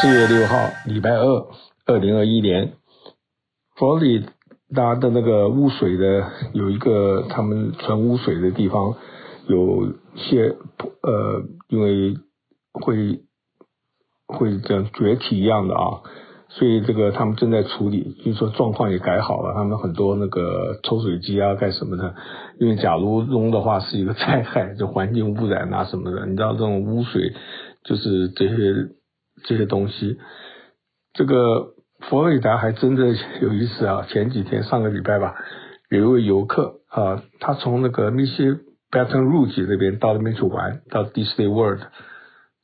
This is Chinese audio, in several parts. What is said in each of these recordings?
四月六号，礼拜二，二零二一年，佛罗里达的那个污水的有一个他们存污水的地方，有些呃，因为会会这样决堤一样的啊，所以这个他们正在处理，据说状况也改好了，他们很多那个抽水机啊干什么的，因为假如扔的话是一个灾害，就环境污染啊什么的，你知道这种污水就是这些。这些东西，这个佛罗里达还真的有意思啊！前几天上个礼拜吧，有一位游客啊，他从那个密西 Baton Rouge 那边到那边去玩，到 Disney World，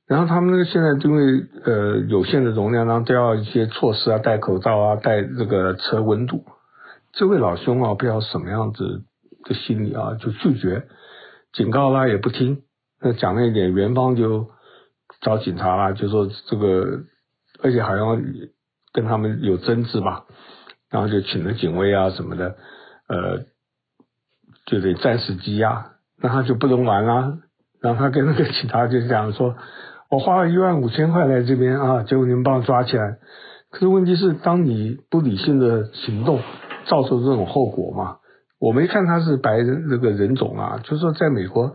然后他们那个现在因为呃有限的容量，然后都要一些措施啊，戴口罩啊，戴这个测温度。这位老兄啊，不知道什么样子的心理啊，就拒绝，警告啦也不听，那讲了一点，园方就。找警察啦，就说这个，而且好像跟他们有争执吧，然后就请了警卫啊什么的，呃，就得暂时羁押，那他就不能玩啦。然后他跟那个警察就讲说，我花了一万五千块来这边啊，结果你们把我抓起来。可是问题是，当你不理性的行动，造成这种后果嘛，我没看他是白人那个人种啊，就是说在美国。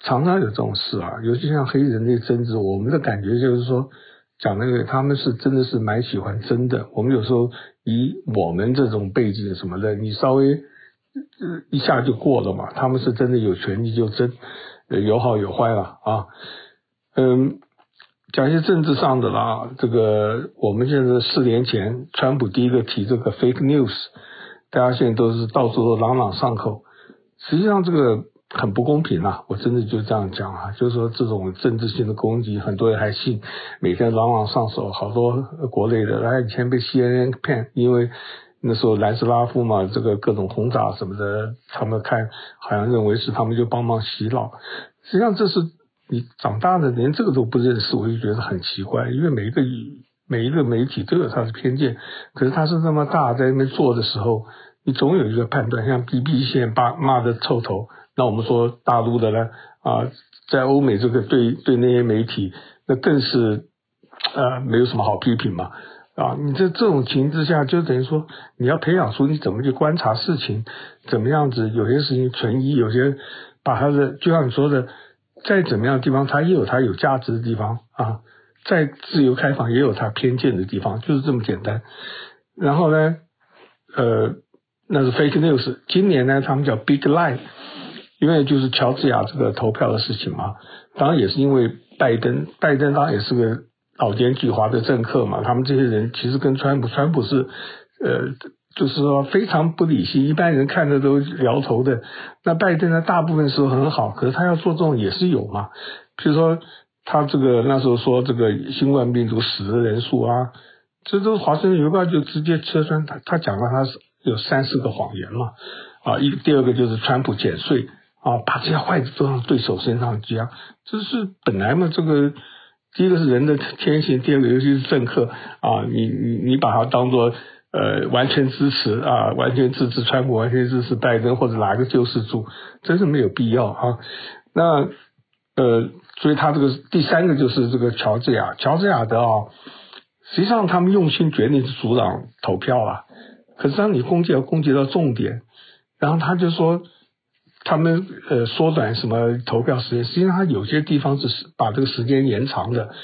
常常有这种事啊，尤其像黑人的争执，我们的感觉就是说，讲那个他们是真的是蛮喜欢争的。我们有时候以我们这种背景什么的，你稍微一下就过了嘛。他们是真的有权利就争，有好有坏了啊。嗯，讲一些政治上的啦，这个我们现在四年前，川普第一个提这个 fake news，大家现在都是到处都朗朗上口。实际上这个。很不公平啊！我真的就这样讲啊，就是说这种政治性的攻击，很多人还信，每天朗朗上手，好多国内的，他以前被 CNN 骗，因为那时候南斯拉夫嘛，这个各种轰炸什么的，他们看好像认为是他们就帮忙洗脑，实际上这是你长大的连这个都不认识，我就觉得很奇怪，因为每一个每一个媒体都有他的偏见，可是他是那么大在那边做的时候，你总有一个判断，像 BBC 骂骂的臭头。那我们说大陆的呢啊，在欧美这个对对那些媒体，那更是呃没有什么好批评嘛啊！你这这种情之下，就等于说你要培养出你怎么去观察事情，怎么样子，有些事情存疑，有些把它的，就像你说的，在怎么样的地方，它也有它有价值的地方啊，在自由开放也有它偏见的地方，就是这么简单。然后呢，呃，那是 fake news。今年呢，他们叫 big lie。因为就是乔治亚这个投票的事情嘛，当然也是因为拜登，拜登当然也是个老奸巨猾的政客嘛。他们这些人其实跟川普，川普是呃，就是说非常不理性，一般人看着都摇头的。那拜登呢，大部分时候很好，可是他要做这种也是有嘛。比如说他这个那时候说这个新冠病毒死的人数啊，这都华盛顿邮报就直接戳穿他，他讲了他是有三四个谎言嘛。啊，一第二个就是川普减税。啊，把这些坏的都往对手身上加，这是本来嘛。这个第一个是人的天性，第二个尤其是政客啊，你你你把它当做呃完全支持啊，完全支持川普，完全支持拜登或者哪个救世主，真是没有必要啊。那呃，所以他这个第三个就是这个乔治亚，乔治亚的啊，实际上他们用心决定是阻挡投票啊，可是当你攻击要攻击到重点，然后他就说。他们呃缩短什么投票时间，实际上他有些地方是把这个时间延长的。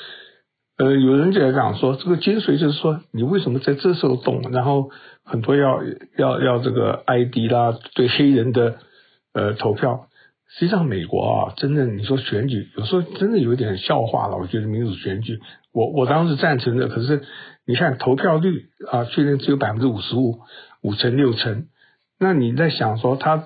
呃，有人就在讲说，这个精髓就是说，你为什么在这时候动？然后很多要要要这个 ID 啦，对黑人的呃投票。实际上美国啊，真的你说选举有时候真的有点笑话了。我觉得民主选举，我我当时赞成的，可是你看投票率啊，确认只有百分之五十五，五成六成。那你在想说他？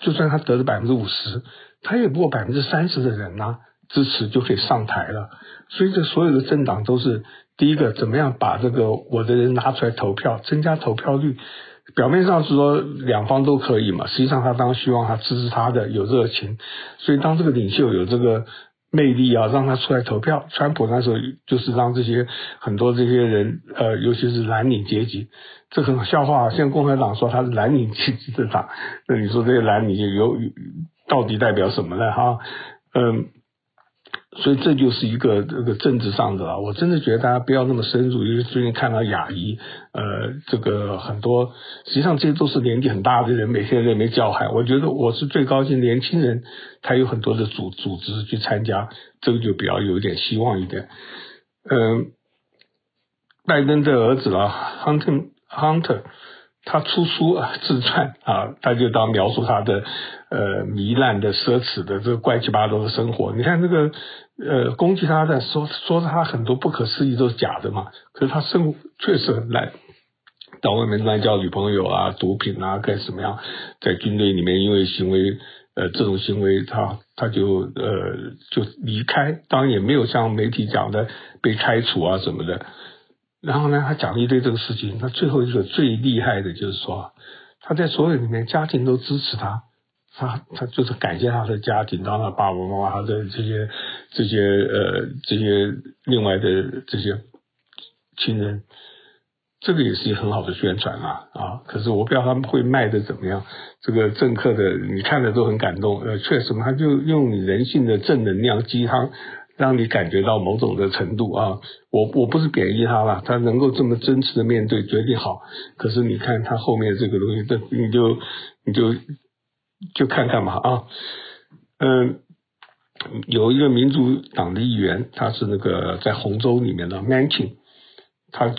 就算他得了百分之五十，他也不过百分之三十的人呐、支持就可以上台了。所以这所有的政党都是第一个怎么样把这个我的人拿出来投票，增加投票率。表面上是说两方都可以嘛，实际上他当然希望他支持他的有热情。所以当这个领袖有这个魅力啊，让他出来投票。川普那时候就是让这些很多这些人，呃，尤其是蓝领阶级。这很笑话，现在共和党说他是蓝领阶级政党，那你说这些蓝领有到底代表什么呢？哈，嗯，所以这就是一个这个政治上的了。我真的觉得大家不要那么深入，因为最近看到雅仪，呃，这个很多实际上这些都是年纪很大的人，每天在那边叫喊。我觉得我是最高兴，年轻人他有很多的组组织去参加，这个就比较有一点希望一点。嗯、拜登的儿子啊，Hunter Hunter。他出书啊，自传啊，他就当描述他的呃糜烂的奢侈的这个怪七八糟的生活。你看这个呃攻击他的说说他很多不可思议都是假的嘛，可是他生活确实很烂，到外面乱交女朋友啊，毒品啊，干什么样？在军队里面因为行为呃这种行为他他就呃就离开，当然也没有像媒体讲的被开除啊什么的。然后呢，他讲了一堆这个事情。他最后一个最厉害的就是说，他在所有里面家庭都支持他，他他就是感谢他的家庭，当他爸爸妈妈他的这些这些呃这些另外的这些亲人，这个也是一个很好的宣传啊啊！可是我不知道他们会卖的怎么样。这个政客的你看着都很感动，呃，确实嘛，他就用人性的正能量鸡汤。让你感觉到某种的程度啊，我我不是贬义他了，他能够这么真实的面对，决定好。可是你看他后面这个东西，这你就你就就看看吧啊，嗯，有一个民主党的议员，他是那个在红州里面的 Manchin，他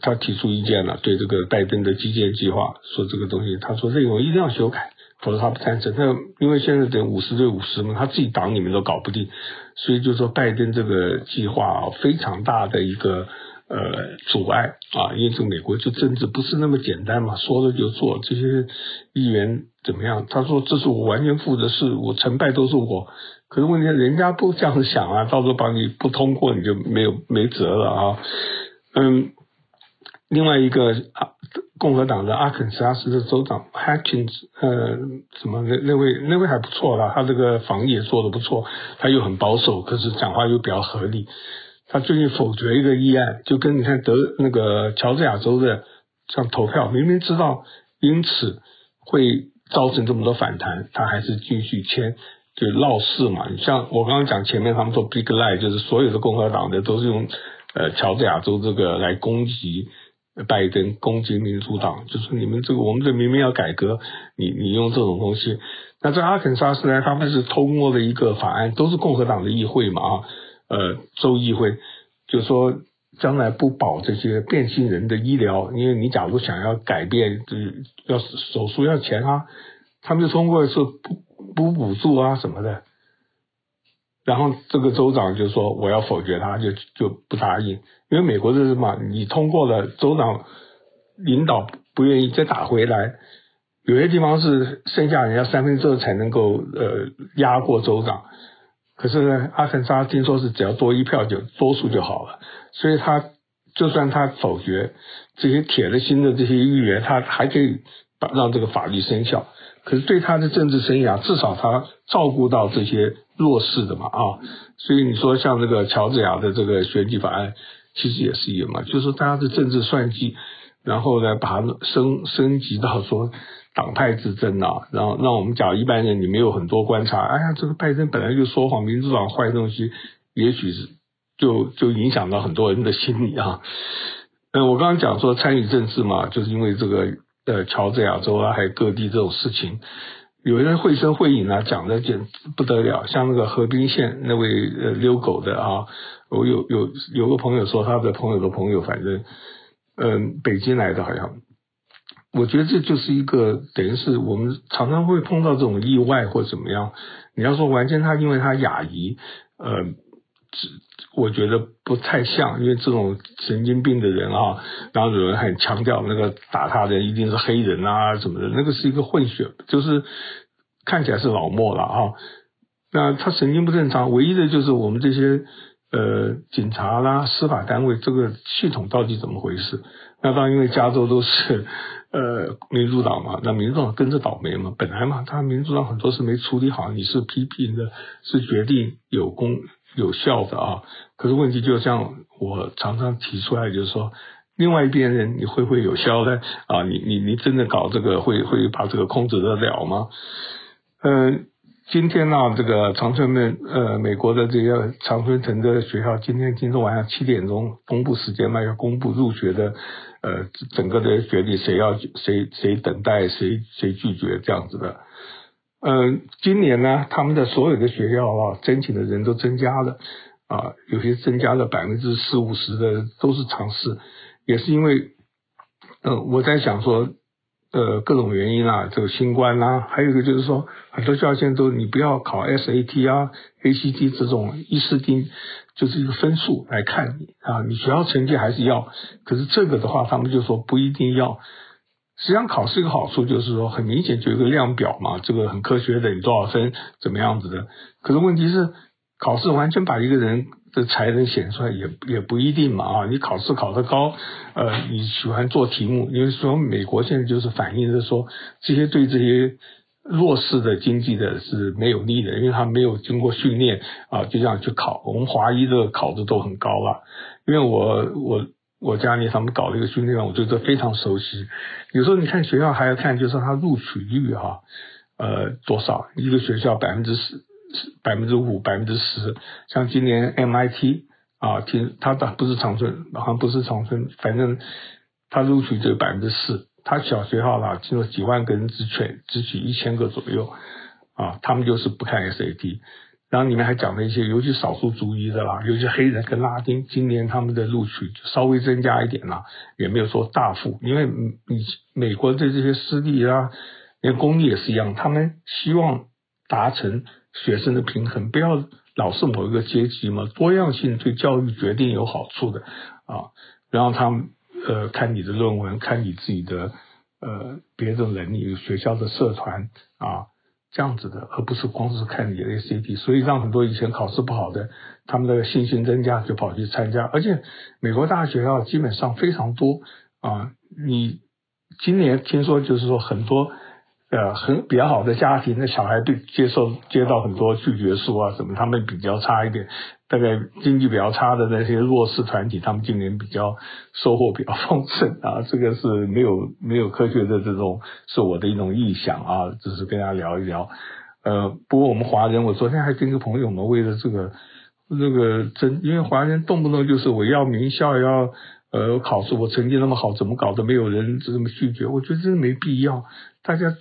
他提出意见了，对这个拜登的基建计划说这个东西，他说内容一定要修改。否则他不赞成。那因为现在等五十对五十嘛，他自己党里面都搞不定，所以就说拜登这个计划，非常大的一个呃阻碍啊。因为这美国就政治不是那么简单嘛，说了就做。这些议员怎么样？他说这是我完全负责，是我成败都是我。可是问题人家不这样想啊，到时候把你不通过，你就没有没辙了啊。嗯，另外一个啊。共和党的阿肯色斯的州长 Hutchins，呃，什么那那位那位还不错啦，他这个防疫也做得不错，他又很保守，可是讲话又比较合理。他最近否决一个议案，就跟你看德那个乔治亚州的像投票，明明知道因此会造成这么多反弹，他还是继续签，就闹事嘛。你像我刚刚讲前面他们说 Big Lie，就是所有的共和党的都是用呃乔治亚州这个来攻击。拜登攻击民主党，就是你们这个，我们这明明要改革，你你用这种东西。那在阿肯色斯呢，他们是通过了一个法案，都是共和党的议会嘛啊，呃，州议会，就说将来不保这些变性人的医疗，因为你假如想要改变，就是要手术要钱啊，他们就通过是不不补助啊什么的。然后这个州长就说我要否决他，就就不答应。因为美国是什么？你通过了，州长领导不愿意再打回来，有些地方是剩下人家三分之二才能够呃压过州长。可是呢，阿肯色听说是只要多一票就多数就好了，所以他就算他否决这些铁了心的这些议员，他还可以把让这个法律生效。可是对他的政治生涯，至少他照顾到这些弱势的嘛啊，所以你说像这个乔治亚的这个选举法案。其实也是一样嘛，就是大家的政治算计，然后呢，把它升升级到说党派之争啊，然后让我们讲一般人你没有很多观察，哎呀，这个拜登本来就说谎，民主党坏东西，也许是就就影响到很多人的心理啊。嗯，我刚刚讲说参与政治嘛，就是因为这个呃乔治亚州啊，还有各地这种事情，有人绘声绘影啊，讲的简直不得了，像那个河滨县那位呃遛狗的啊。我有有有个朋友说，他的朋友的朋友，反正，嗯，北京来的，好像，我觉得这就是一个等于是我们常常会碰到这种意外或怎么样。你要说完全他因为他亚裔，呃，我觉得不太像，因为这种神经病的人啊，然后有人很强调那个打他的人一定是黑人啊什么的，那个是一个混血，就是看起来是老墨了啊。那他神经不正常，唯一的就是我们这些。呃，警察啦，司法单位这个系统到底怎么回事？那当然，因为加州都是呃民主党嘛，那民主党跟着倒霉嘛。本来嘛，他民主党很多事没处理好，你是批评的，是决定有功有效的啊。可是问题就像我常常提出来，就是说，另外一边人你会不会有效呢啊？你你你真的搞这个会会把这个控制得了吗？嗯、呃。今天呢、这个长春的呃，美国的这些长春藤的学校，今天今天晚上七点钟公布时间嘛，要公布入学的呃整个的学历，谁要谁谁等待，谁谁拒绝这样子的。嗯、今年呢，他们的所有的学校啊，申请的人都增加了啊，有些增加了百分之四五十的都是尝试，也是因为，呃，我在想说。呃，各种原因啊，这个新冠啊，还有一个就是说，很多学校现在都你不要考 SAT 啊、ACT 这种伊斯汀，就是一个分数来看你啊，你学校成绩还是要，可是这个的话，他们就说不一定要。实际上考试一个好处就是说，很明显就有一个量表嘛，这个很科学的，你多少分，怎么样子的。可是问题是，考试完全把一个人。的才能显出来也也不一定嘛啊！你考试考得高，呃，你喜欢做题目，因为说美国现在就是反映着说，这些对这些弱势的经济的是没有利的，因为他没有经过训练啊，就这样去考。我们华裔的考的都很高了，因为我我我家里他们搞了一个训练，我觉得非常熟悉。有时候你看学校还要看，就是他录取率哈，呃，多少一个学校百分之十。百分之五、百分之十，像今年 MIT 啊，听他的不是长春，好像不是长春，反正他录取只有百分之四。他小学校啦，听说几万个人只取只取一千个左右啊，他们就是不看 SAT。然后里面还讲了一些，尤其少数族裔的啦，尤其黑人跟拉丁，今年他们的录取稍微增加一点啦，也没有说大幅，因为你美国的这些私立啊，连公立也是一样，他们希望达成。学生的平衡，不要老是某一个阶级嘛，多样性对教育决定有好处的啊。然后他们呃看你的论文，看你自己的呃别的能力，学校的社团啊这样子的，而不是光是看你的 ACT。所以让很多以前考试不好的，他们的信心增加，就跑去参加。而且美国大学啊基本上非常多啊。你今年听说就是说很多。呃，很比较好的家庭，的小孩对接受接到很多拒绝书啊什么，他们比较差一点。大概经济比较差的那些弱势团体，他们今年比较收获比较丰盛啊。这个是没有没有科学的这种，是我的一种臆想啊，只是跟大家聊一聊。呃，不过我们华人，我昨天还跟一个朋友们为了这个这个争，因为华人动不动就是我要名校要呃考试，我成绩那么好，怎么搞得没有人这么拒绝？我觉得真的没必要，大家。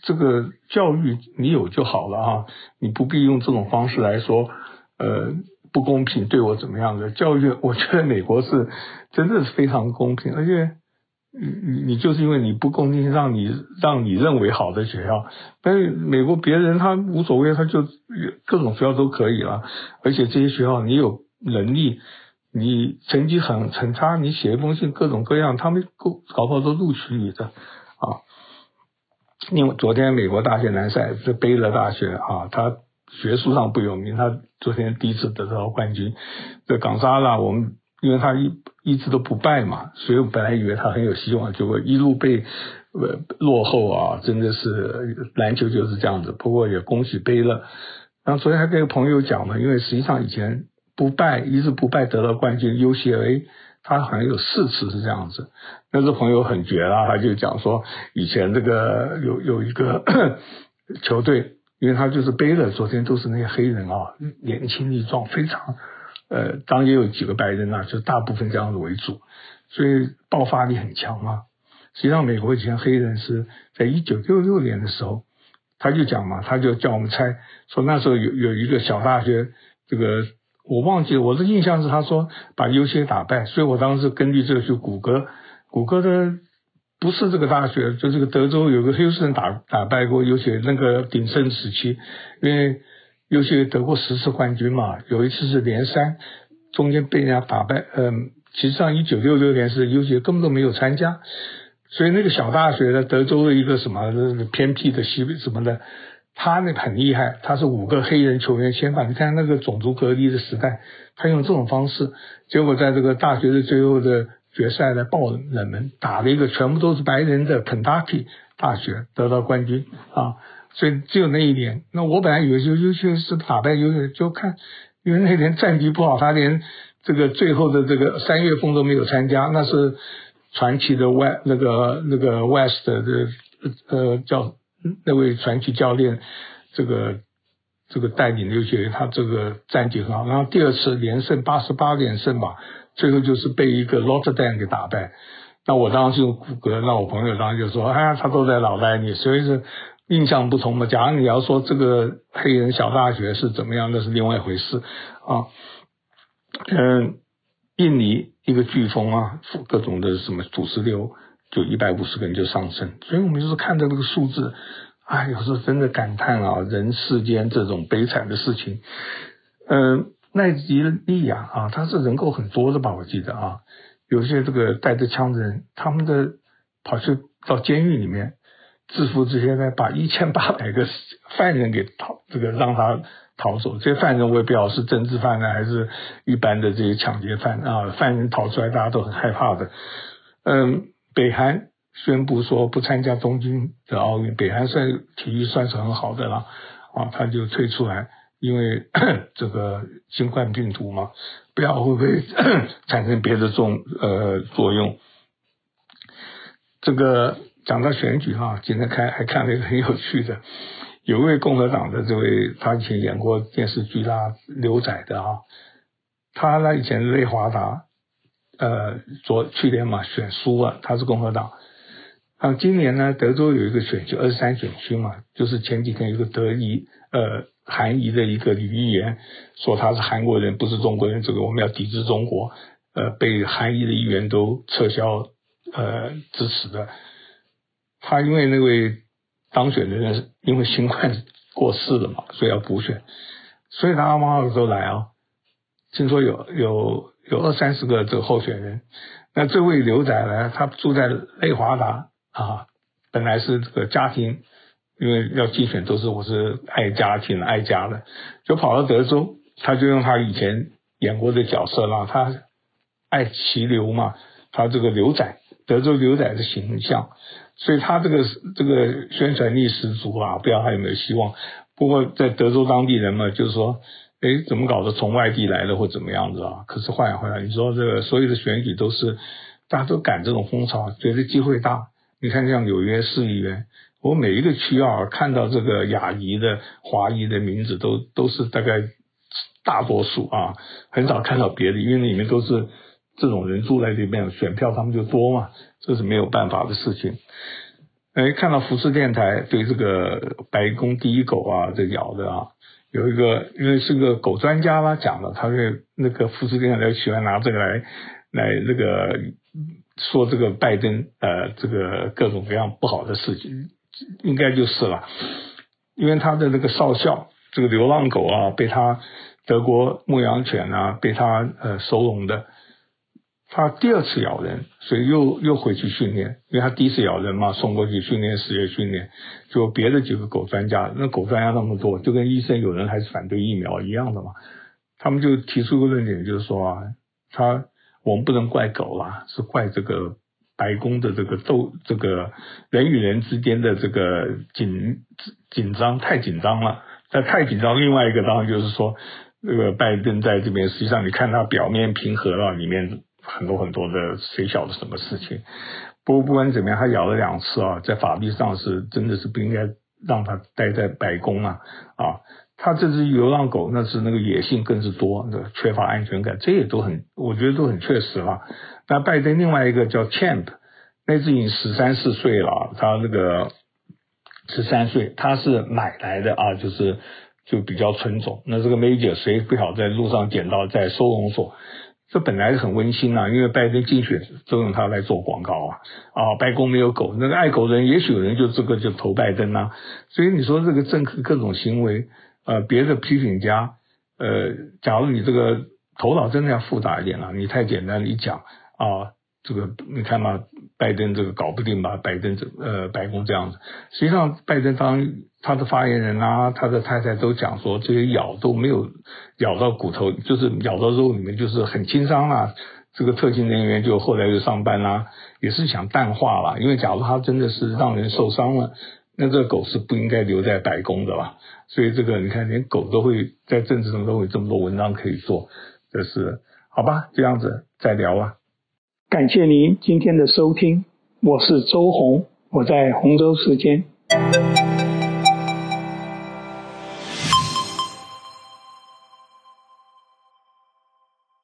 这个教育你有就好了啊，你不必用这种方式来说，呃，不公平对我怎么样的教育？我觉得美国是真的是非常公平，而且你你你就是因为你不公平，让你让你认为好的学校，但是美国别人他无所谓，他就各种学校都可以了，而且这些学校你有能力，你成绩很很差，你写一封信各种各样，他们搞搞不好都录取你的啊。因为昨天美国大学南赛是贝勒大学啊，他学术上不有名，他昨天第一次得到冠军。这冈萨拉，我们因为他一一直都不败嘛，所以我本来以为他很有希望，结果一路被呃落后啊，真的是篮球就是这样子。不过也恭喜贝勒。然后昨天还跟一个朋友讲嘛，因为实际上以前不败一直不败得到冠军，UCLA。他好像有四次是这样子，那个朋友很绝啦，他就讲说，以前这个有有一个 球队，因为他就是贝勒，昨天都是那些黑人啊，年轻力壮，非常呃，当然也有几个白人啊，就大部分这样子为主，所以爆发力很强啊。实际上，美国以前黑人是在一九六六年的时候，他就讲嘛，他就叫我们猜，说那时候有有一个小大学这个。我忘记了，我的印象是他说把 U C 打败，所以我当时根据这个去谷歌，谷歌的不是这个大学，就这个德州有个休斯顿打打败过 UCLA 那个鼎盛时期，因为 UCLA 得过十次冠军嘛，有一次是连三，中间被人家打败，嗯，其实上一九六六年是 UCLA 根本都没有参加，所以那个小大学的德州的一个什么偏僻的西什么的。他那很厉害，他是五个黑人球员先发。你看那个种族隔离的时代，他用这种方式，结果在这个大学的最后的决赛呢，爆冷门，打了一个全部都是白人的 Kentucky 大学得到冠军啊！所以只有那一年，那我本来以为就优秀是打败优，就看因为那年战绩不好，他连这个最后的这个三月份都没有参加。那是传奇的 West 那个那个 West 的呃叫。那位传奇教练，这个这个带领留学员，他这个战绩很好。然后第二次连胜八十八连胜吧，最后就是被一个 Rotterdam 给打败。那我当时用谷歌，那我朋友当时就说：“哎呀，他都在脑袋里，所以是印象不同嘛。假如你要说这个黑人小大学是怎么样，那是另外一回事啊。”嗯，印尼一个飓风啊，各种的什么土石流，就一百五十个人就丧生。所以我们就是看着这个数字。哎，有时候真的感叹啊，人世间这种悲惨的事情。嗯，奈及利亚啊，他是人口很多的吧？我记得啊，有些这个带着枪的人，他们的跑去到监狱里面制服这些呢，把一千八百个犯人给逃，这个让他逃走。这些犯人我也不知道是政治犯呢，还是一般的这些抢劫犯啊。犯人逃出来，大家都很害怕的。嗯，北韩。宣布说不参加东京的奥运，北韩算体育算是很好的了啊，他就退出来，因为 这个新冠病毒嘛，不知道会不会 产生别的重呃作用。这个讲到选举哈，今天看还看了一个很有趣的，有一位共和党的这位，他以前演过电视剧啦，牛仔的啊，他呢以前内华达呃昨去年嘛选输了，他是共和党。啊，今年呢，德州有一个选区，二十三选区嘛，就是前几天有个德裔呃韩裔的一个女议员说她是韩国人，不是中国人，这个我们要抵制中国，呃，被韩裔的议员都撤销呃支持的。她因为那位当选的人因为新冠过世了嘛，所以要补选，所以他往往都来啊。听说有有有二三十个这个候选人，那这位刘仔呢，他住在内华达。啊，本来是这个家庭，因为要竞选都是我是爱家庭爱家的，就跑到德州，他就用他以前演过的角色啦，他爱骑牛嘛，他这个牛仔，德州牛仔的形象，所以他这个这个宣传力十足啊，不知道还有没有希望。不过在德州当地人嘛，就是说，哎，怎么搞的，从外地来的或怎么样子啊？可是话说回来，你说这个所有的选举都是大家都赶这种风潮，觉得机会大。你看，像纽约市议员，我每一个区啊，看到这个亚裔的、华裔的名字都都是大概大多数啊，很少看到别的，因为里面都是这种人住在这边，选票他们就多嘛，这是没有办法的事情。哎，看到福斯电台对这个白宫第一狗啊这咬的啊，有一个因为是个狗专家啦讲的，他是那个福斯电台喜欢拿这个来来那个。说这个拜登呃，这个各种各样不好的事情，应该就是了，因为他的那个少校，这个流浪狗啊，被他德国牧羊犬啊，被他呃收容的，他第二次咬人，所以又又回去训练，因为他第一次咬人嘛，送过去训练，十月训练，就别的几个狗专家，那狗专家那么多，就跟医生有人还是反对疫苗一样的嘛，他们就提出个论点，就是说啊，他。我们不能怪狗啦，是怪这个白宫的这个斗，这个人与人之间的这个紧紧张太紧张了。那太紧张，另外一个当然就是说，这个拜登在这边，实际上你看他表面平和了，里面很多很多的谁晓得什么事情。不过不管怎么样，他咬了两次啊，在法律上是真的是不应该让他待在白宫啊啊。他这只流浪狗，那是那个野性更是多，那缺乏安全感，这也都很，我觉得都很确实了。那拜登另外一个叫 Champ，那只已经十三四岁了，他那个十三岁，他是买来的啊，就是就比较纯种。那这个 Major 谁不好在路上捡到，在收容所，这本来是很温馨啊，因为拜登竞选都用它来做广告啊。啊，白宫没有狗，那个爱狗人，也许有人就这个就投拜登啊。所以你说这个政客各种行为。呃，别的批评家，呃，假如你这个头脑真的要复杂一点了，你太简单的一讲啊，这个你看嘛，拜登这个搞不定吧，拜登这呃白宫这样子，实际上拜登当他的发言人啊，他的太太都讲说，这些咬都没有咬到骨头，就是咬到肉里面，就是很轻伤啦。这个特勤人员就后来就上班啦，也是想淡化啦，因为假如他真的是让人受伤了，那这个狗是不应该留在白宫的吧。所以这个你看，连狗都会在政治上都会这么多文章可以做，这是好吧？这样子再聊啊！感谢您今天的收听，我是周红，我在洪州时间。